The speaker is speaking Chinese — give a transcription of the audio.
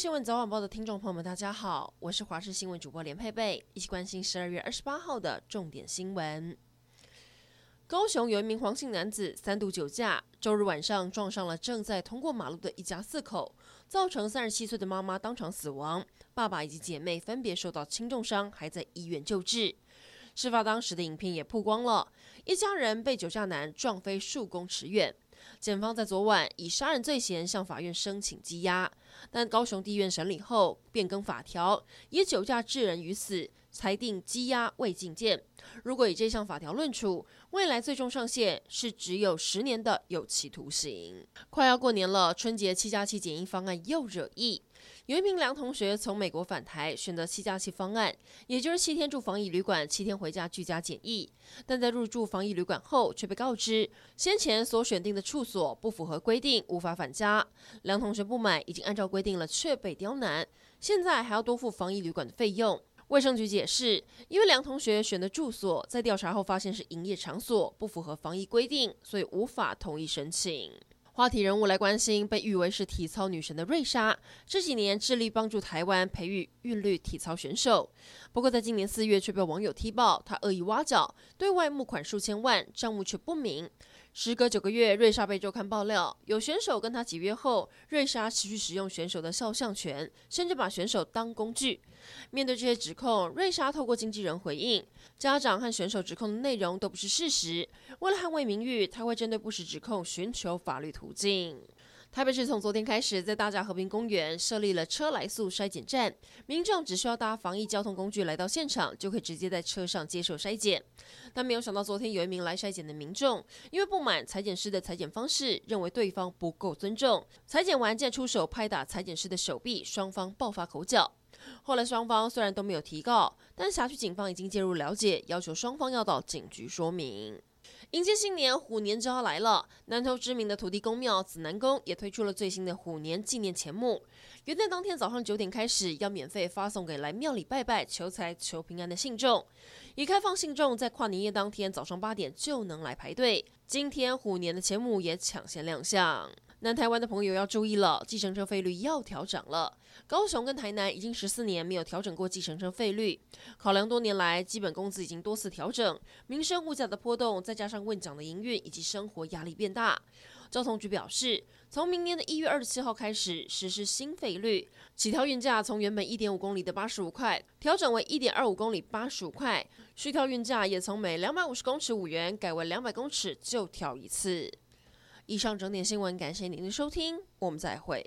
新闻早晚报的听众朋友们，大家好，我是华视新闻主播连佩佩，一起关心十二月二十八号的重点新闻。高雄有一名黄姓男子三度酒驾，周日晚上撞上了正在通过马路的一家四口，造成三十七岁的妈妈当场死亡，爸爸以及姐妹分别受到轻重伤，还在医院救治。事发当时的影片也曝光了，一家人被酒驾男撞飞数公尺远。检方在昨晚以杀人罪嫌向法院申请羁押，但高雄地院审理后变更法条，以酒驾致人于死，裁定羁押未进见。如果以这项法条论处，未来最终上限是只有十年的有期徒刑。快要过年了，春节七加七检疫方案又惹议。有一名梁同学从美国返台，选择七加七方案，也就是七天住防疫旅馆，七天回家居家检疫。但在入住防疫旅馆后，却被告知先前所选定的处所不符合规定，无法返家。梁同学不满，已经按照规定了，却被刁难，现在还要多付防疫旅馆的费用。卫生局解释，因为梁同学选的住所在调查后发现是营业场所，不符合防疫规定，所以无法同意申请。话题人物来关心，被誉为是体操女神的瑞莎，这几年致力帮助台湾培育韵律体操选手。不过，在今年四月却被网友踢爆，她恶意挖角，对外募款数千万，账目却不明。时隔九个月，瑞莎被周刊爆料，有选手跟她解约后，瑞莎持续使用选手的肖像权，甚至把选手当工具。面对这些指控，瑞莎透过经纪人回应，家长和选手指控的内容都不是事实。为了捍卫名誉，她会针对不实指控寻求法律途径。台北市从昨天开始，在大甲和平公园设立了车来速筛检站，民众只需要搭防疫交通工具来到现场，就可以直接在车上接受筛检。但没有想到，昨天有一名来筛检的民众，因为不满裁检师的裁检方式，认为对方不够尊重，裁检完竟出手拍打裁检师的手臂，双方爆发口角。后来双方虽然都没有提告，但辖区警方已经介入了解，要求双方要到警局说明。迎接新年，虎年就要来了。南投知名的土地公庙紫南宫也推出了最新的虎年纪念钱目。元旦当天早上九点开始，要免费发送给来庙里拜拜、求财、求平安的信众。已开放信众在跨年夜当天早上八点就能来排队。今天虎年的钱目也抢先亮相。南台湾的朋友要注意了，计程车费率要调整了。高雄跟台南已经十四年没有调整过计程车费率，考量多年来基本工资已经多次调整，民生物价的波动，再加上问涨的营运以及生活压力变大。交通局表示，从明年的一月二十七号开始实施新费率，起跳运价从原本一点五公里的八十五块调整为一点二五公里八十五块，续跳运价也从每两百五十公尺五元改为两百公尺就跳一次。以上整点新闻，感谢您的收听，我们再会。